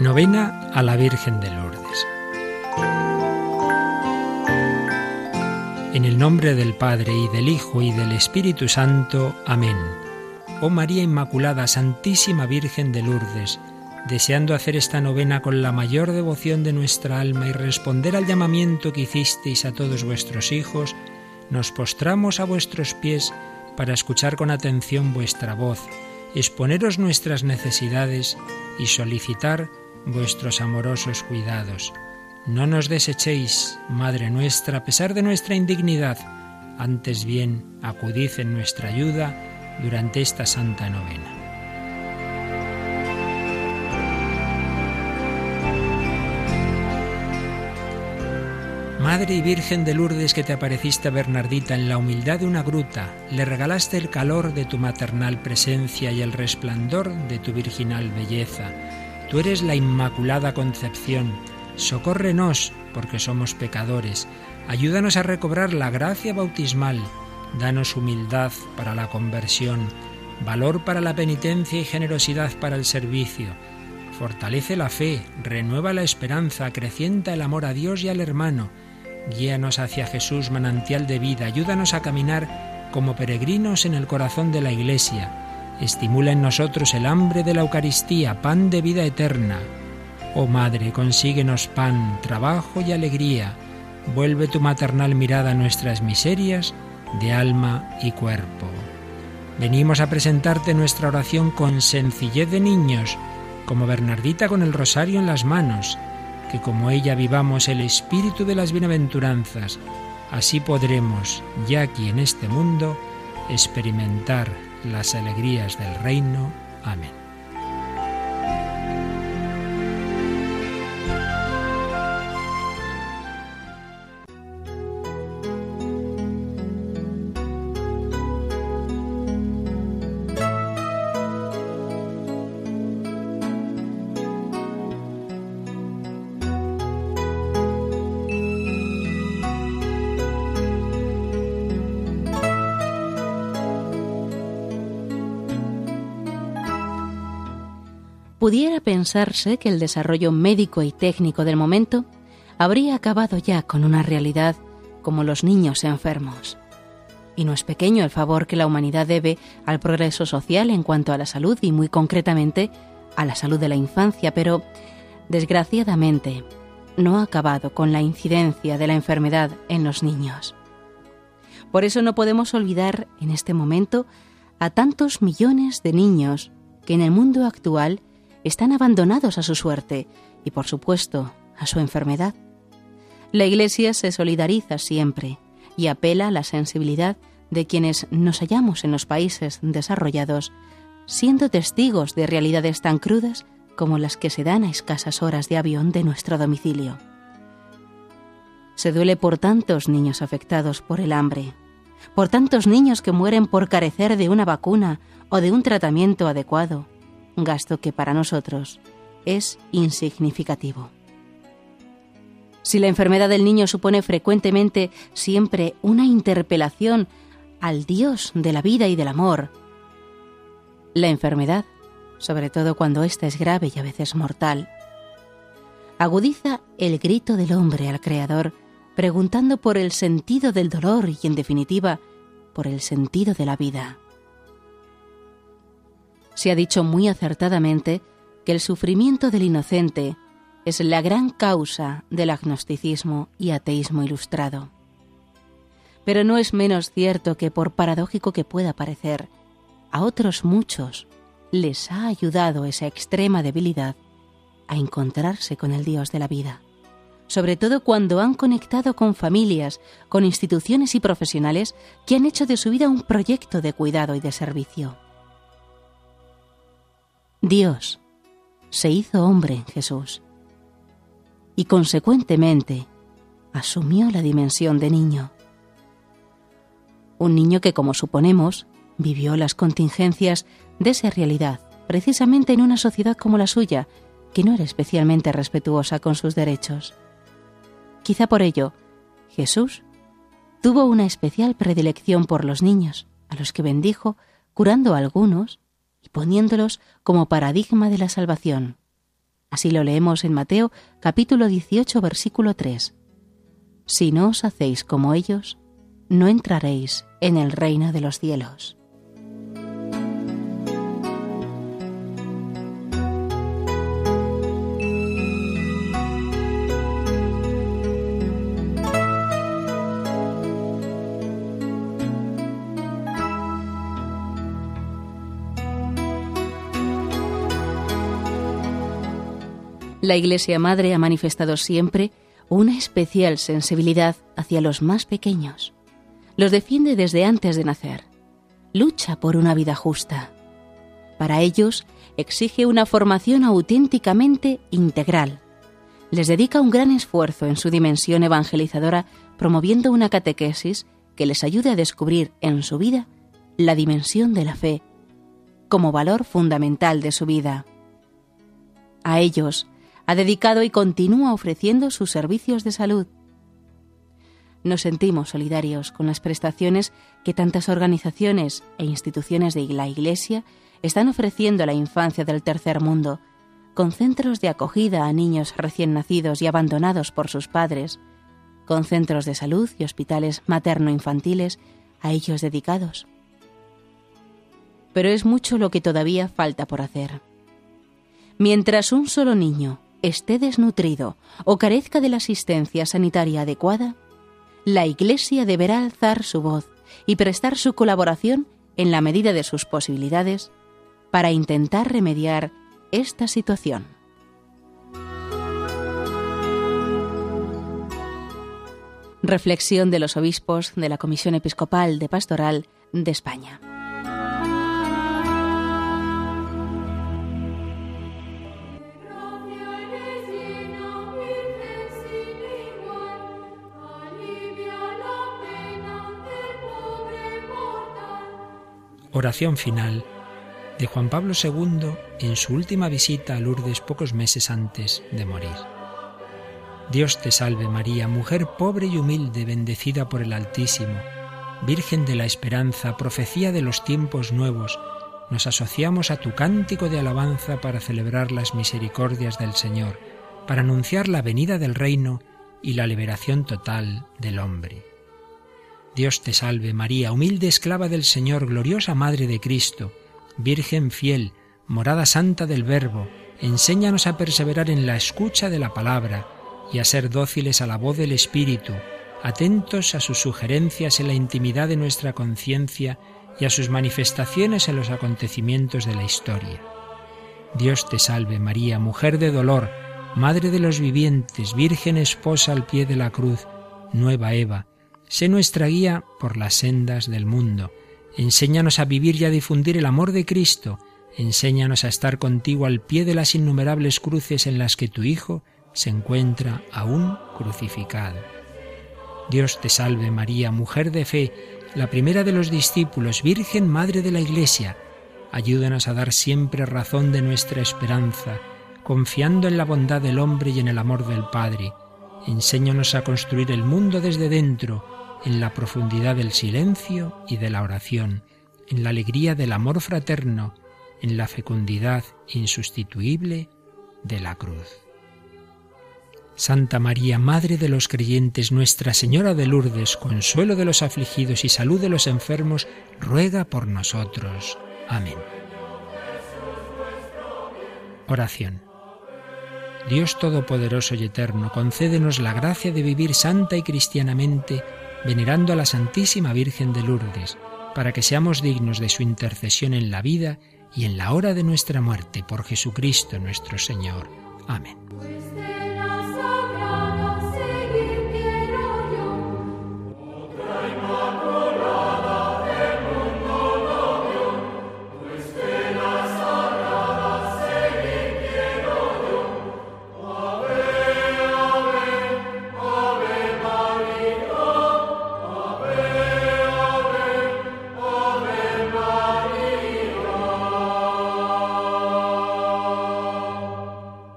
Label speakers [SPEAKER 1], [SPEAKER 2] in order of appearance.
[SPEAKER 1] Novena a la Virgen de Lourdes. En el nombre del Padre y del Hijo y del Espíritu Santo. Amén. Oh María Inmaculada, Santísima Virgen de Lourdes, deseando hacer esta novena con la mayor devoción de nuestra alma y responder al llamamiento que hicisteis a todos vuestros hijos, nos postramos a vuestros pies para escuchar con atención vuestra voz, exponeros nuestras necesidades y solicitar vuestros amorosos cuidados. No nos desechéis, Madre nuestra, a pesar de nuestra indignidad, antes bien acudid en nuestra ayuda durante esta santa novena. Madre y Virgen de Lourdes que te apareciste a Bernardita en la humildad de una gruta, le regalaste el calor de tu maternal presencia y el resplandor de tu virginal belleza Tú eres la Inmaculada Concepción. Socórrenos, porque somos pecadores. Ayúdanos a recobrar la gracia bautismal. Danos humildad para la conversión, valor para la penitencia y generosidad para el servicio. Fortalece la fe, renueva la esperanza, acrecienta el amor a Dios y al hermano. Guíanos hacia Jesús, manantial de vida. Ayúdanos a caminar como peregrinos en el corazón de la Iglesia estimula en nosotros el hambre de la Eucaristía, pan de vida eterna. Oh Madre, consíguenos pan, trabajo y alegría. Vuelve tu maternal mirada a nuestras miserias de alma y cuerpo. Venimos a presentarte nuestra oración con sencillez de niños, como Bernardita con el rosario en las manos, que como ella vivamos el espíritu de las bienaventuranzas, así podremos, ya aquí en este mundo, experimentar las alegrías del reino. Amén.
[SPEAKER 2] Pudiera pensarse que el desarrollo médico y técnico del momento habría acabado ya con una realidad como los niños enfermos. Y no es pequeño el favor que la humanidad debe al progreso social en cuanto a la salud y muy concretamente a la salud de la infancia, pero desgraciadamente no ha acabado con la incidencia de la enfermedad en los niños. Por eso no podemos olvidar en este momento a tantos millones de niños que en el mundo actual están abandonados a su suerte y, por supuesto, a su enfermedad. La Iglesia se solidariza siempre y apela a la sensibilidad de quienes nos hallamos en los países desarrollados, siendo testigos de realidades tan crudas como las que se dan a escasas horas de avión de nuestro domicilio. Se duele por tantos niños afectados por el hambre, por tantos niños que mueren por carecer de una vacuna o de un tratamiento adecuado, gasto que para nosotros es insignificativo. Si la enfermedad del niño supone frecuentemente siempre una interpelación al Dios de la vida y del amor, la enfermedad, sobre todo cuando ésta es grave y a veces mortal, agudiza el grito del hombre al Creador, preguntando por el sentido del dolor y, en definitiva, por el sentido de la vida se ha dicho muy acertadamente que el sufrimiento del inocente es la gran causa del agnosticismo y ateísmo ilustrado. Pero no es menos cierto que, por paradójico que pueda parecer, a otros muchos les ha ayudado esa extrema debilidad a encontrarse con el Dios de la vida, sobre todo cuando han conectado con familias, con instituciones y profesionales que han hecho de su vida un proyecto de cuidado y de servicio. Dios se hizo hombre en Jesús y consecuentemente asumió la dimensión de niño. Un niño que, como suponemos, vivió las contingencias de esa realidad, precisamente en una sociedad como la suya, que no era especialmente respetuosa con sus derechos. Quizá por ello, Jesús tuvo una especial predilección por los niños, a los que bendijo, curando a algunos poniéndolos como paradigma de la salvación. Así lo leemos en Mateo capítulo 18 versículo 3. Si no os hacéis como ellos, no entraréis en el reino de los cielos. La Iglesia Madre ha manifestado siempre una especial sensibilidad hacia los más pequeños. Los defiende desde antes de nacer. Lucha por una vida justa. Para ellos exige una formación auténticamente integral. Les dedica un gran esfuerzo en su dimensión evangelizadora promoviendo una catequesis que les ayude a descubrir en su vida la dimensión de la fe como valor fundamental de su vida. A ellos ha dedicado y continúa ofreciendo sus servicios de salud. Nos sentimos solidarios con las prestaciones que tantas organizaciones e instituciones de la Iglesia están ofreciendo a la infancia del tercer mundo, con centros de acogida a niños recién nacidos y abandonados por sus padres, con centros de salud y hospitales materno-infantiles a ellos dedicados. Pero es mucho lo que todavía falta por hacer. Mientras un solo niño esté desnutrido o carezca de la asistencia sanitaria adecuada, la Iglesia deberá alzar su voz y prestar su colaboración en la medida de sus posibilidades para intentar remediar esta situación. Reflexión de los obispos de la Comisión Episcopal de Pastoral de España.
[SPEAKER 1] Oración final de Juan Pablo II en su última visita a Lourdes pocos meses antes de morir. Dios te salve María, mujer pobre y humilde, bendecida por el Altísimo, Virgen de la Esperanza, profecía de los tiempos nuevos, nos asociamos a tu cántico de alabanza para celebrar las misericordias del Señor, para anunciar la venida del reino y la liberación total del hombre. Dios te salve María, humilde esclava del Señor, gloriosa Madre de Cristo, Virgen fiel, morada santa del Verbo, enséñanos a perseverar en la escucha de la palabra y a ser dóciles a la voz del Espíritu, atentos a sus sugerencias en la intimidad de nuestra conciencia y a sus manifestaciones en los acontecimientos de la historia. Dios te salve María, mujer de dolor, Madre de los vivientes, Virgen esposa al pie de la cruz, nueva Eva, Sé nuestra guía por las sendas del mundo. Enséñanos a vivir y a difundir el amor de Cristo. Enséñanos a estar contigo al pie de las innumerables cruces en las que tu Hijo se encuentra aún crucificado. Dios te salve María, mujer de fe, la primera de los discípulos, Virgen Madre de la Iglesia. Ayúdanos a dar siempre razón de nuestra esperanza, confiando en la bondad del hombre y en el amor del Padre. Enséñanos a construir el mundo desde dentro, en la profundidad del silencio y de la oración, en la alegría del amor fraterno, en la fecundidad insustituible de la cruz. Santa María, Madre de los creyentes, Nuestra Señora de Lourdes, consuelo de los afligidos y salud de los enfermos, ruega por nosotros. Amén. Oración. Dios Todopoderoso y Eterno, concédenos la gracia de vivir santa y cristianamente venerando a la Santísima Virgen de Lourdes, para que seamos dignos de su intercesión en la vida y en la hora de nuestra muerte, por Jesucristo nuestro Señor. Amén.